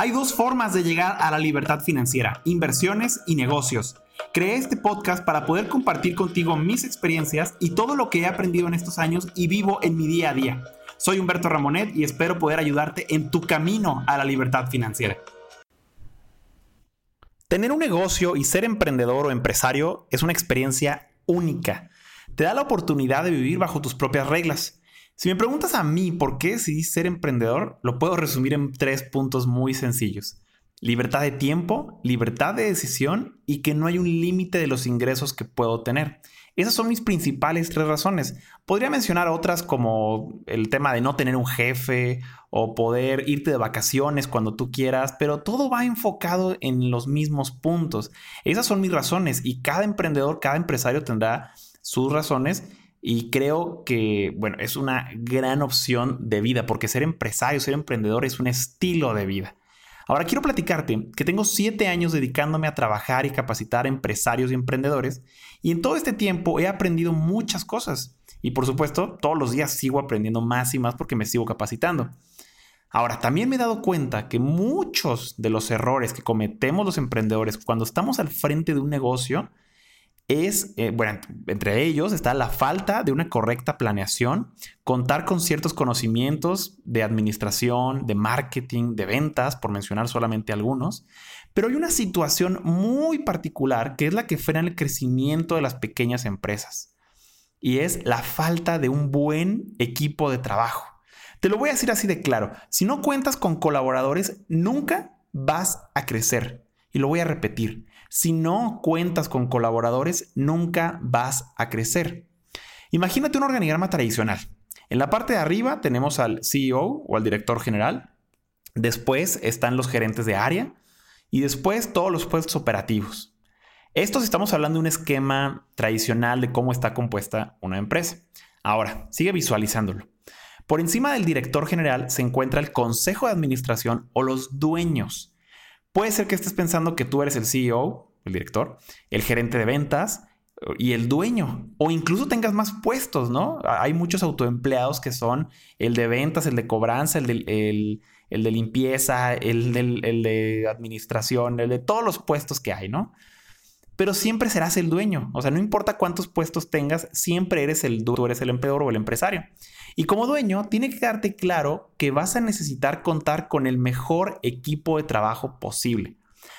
Hay dos formas de llegar a la libertad financiera, inversiones y negocios. Creé este podcast para poder compartir contigo mis experiencias y todo lo que he aprendido en estos años y vivo en mi día a día. Soy Humberto Ramonet y espero poder ayudarte en tu camino a la libertad financiera. Tener un negocio y ser emprendedor o empresario es una experiencia única. Te da la oportunidad de vivir bajo tus propias reglas. Si me preguntas a mí por qué decidí ser emprendedor, lo puedo resumir en tres puntos muy sencillos. Libertad de tiempo, libertad de decisión y que no hay un límite de los ingresos que puedo tener. Esas son mis principales tres razones. Podría mencionar otras como el tema de no tener un jefe o poder irte de vacaciones cuando tú quieras, pero todo va enfocado en los mismos puntos. Esas son mis razones y cada emprendedor, cada empresario tendrá sus razones y creo que, bueno, es una gran opción de vida porque ser empresario, ser emprendedor es un estilo de vida. Ahora quiero platicarte que tengo siete años dedicándome a trabajar y capacitar a empresarios y emprendedores y en todo este tiempo he aprendido muchas cosas y por supuesto todos los días sigo aprendiendo más y más porque me sigo capacitando. Ahora, también me he dado cuenta que muchos de los errores que cometemos los emprendedores cuando estamos al frente de un negocio es, eh, bueno, entre ellos está la falta de una correcta planeación, contar con ciertos conocimientos de administración, de marketing, de ventas, por mencionar solamente algunos. Pero hay una situación muy particular que es la que frena el crecimiento de las pequeñas empresas. Y es la falta de un buen equipo de trabajo. Te lo voy a decir así de claro. Si no cuentas con colaboradores, nunca vas a crecer. Y lo voy a repetir. Si no cuentas con colaboradores, nunca vas a crecer. Imagínate un organigrama tradicional. En la parte de arriba tenemos al CEO o al director general. Después están los gerentes de área y después todos los puestos operativos. Esto estamos hablando de un esquema tradicional de cómo está compuesta una empresa. Ahora, sigue visualizándolo. Por encima del director general se encuentra el consejo de administración o los dueños. Puede ser que estés pensando que tú eres el CEO, el director, el gerente de ventas y el dueño, o incluso tengas más puestos, ¿no? Hay muchos autoempleados que son el de ventas, el de cobranza, el de, el, de limpieza, el, el de administración, el de todos los puestos que hay, ¿no? Pero siempre serás el dueño, o sea, no importa cuántos puestos tengas, siempre eres el tú eres el empleador o el empresario. Y como dueño, tiene que darte claro que vas a necesitar contar con el mejor equipo de trabajo posible.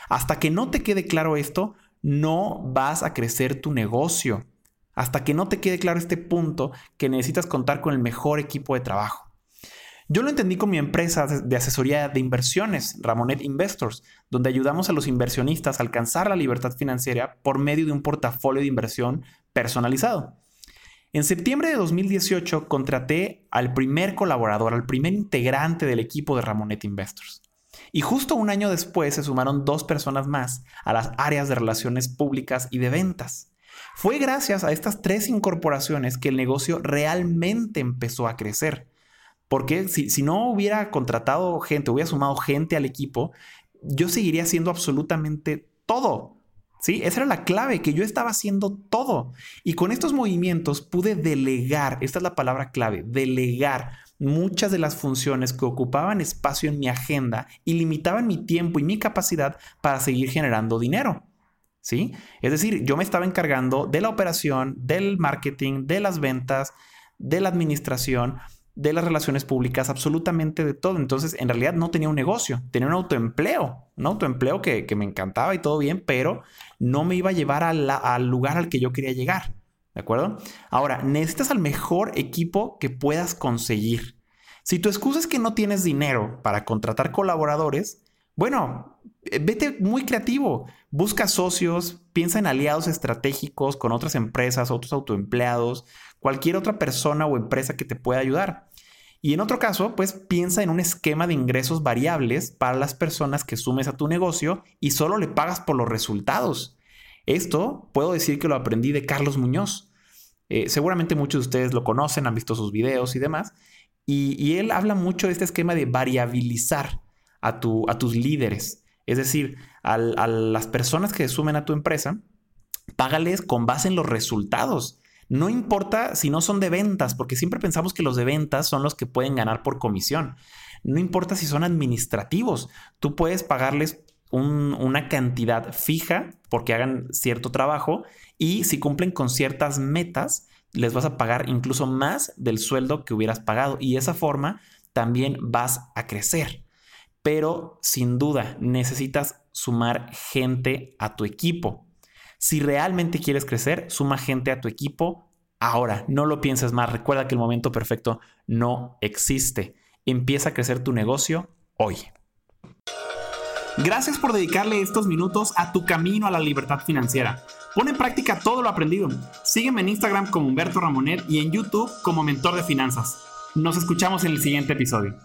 Hasta que no te quede claro esto, no vas a crecer tu negocio. Hasta que no te quede claro este punto que necesitas contar con el mejor equipo de trabajo. Yo lo entendí con mi empresa de asesoría de inversiones, Ramonet Investors, donde ayudamos a los inversionistas a alcanzar la libertad financiera por medio de un portafolio de inversión personalizado. En septiembre de 2018 contraté al primer colaborador, al primer integrante del equipo de Ramonet Investors. Y justo un año después se sumaron dos personas más a las áreas de relaciones públicas y de ventas. Fue gracias a estas tres incorporaciones que el negocio realmente empezó a crecer. Porque si, si no hubiera contratado gente, hubiera sumado gente al equipo, yo seguiría haciendo absolutamente todo. ¿Sí? Esa era la clave, que yo estaba haciendo todo. Y con estos movimientos pude delegar, esta es la palabra clave, delegar muchas de las funciones que ocupaban espacio en mi agenda y limitaban mi tiempo y mi capacidad para seguir generando dinero. ¿Sí? Es decir, yo me estaba encargando de la operación, del marketing, de las ventas, de la administración, de las relaciones públicas, absolutamente de todo. Entonces, en realidad no tenía un negocio, tenía un autoempleo, un autoempleo que, me encantaba y todo bien, pero no me iba a llevar al lugar al que yo quería llegar. ¿De acuerdo? Ahora, necesitas al mejor equipo que puedas conseguir. Si tu excusa es que no tienes dinero para contratar colaboradores, bueno, eh, vete muy creativo. Busca socios, piensa en aliados estratégicos con otras empresas, otros autoempleados, cualquier otra persona o empresa que te pueda ayudar. Y en otro caso, pues piensa en un esquema de ingresos variables para las personas que sumes a tu negocio y solo le pagas por los resultados. Esto puedo decir que lo aprendí de Carlos Muñoz. Eh, seguramente muchos de ustedes lo conocen, han visto sus videos y demás. Y, él habla mucho de este esquema de variabilizar a, tu, a tus líderes. Es decir, a las personas que sumen a tu empresa, págales con base en los resultados. No importa si no son de ventas, porque siempre pensamos que los de ventas son los que pueden ganar por comisión. No importa si son administrativos, tú puedes pagarles una cantidad fija porque hagan cierto trabajo y si cumplen con ciertas metas, les vas a pagar incluso más del sueldo que hubieras pagado y de esa forma también vas a crecer. Pero sin duda necesitas sumar gente a tu equipo. Si realmente quieres crecer, suma gente a tu equipo ahora. No lo pienses más. Recuerda que el momento perfecto no existe. Empieza a crecer tu negocio hoy. Gracias por dedicarle estos minutos a tu camino a la libertad financiera. Pon en práctica todo lo aprendido. Sígueme en Instagram como Humberto Ramonet y en YouTube como Mentor de Finanzas. Nos escuchamos en el siguiente episodio.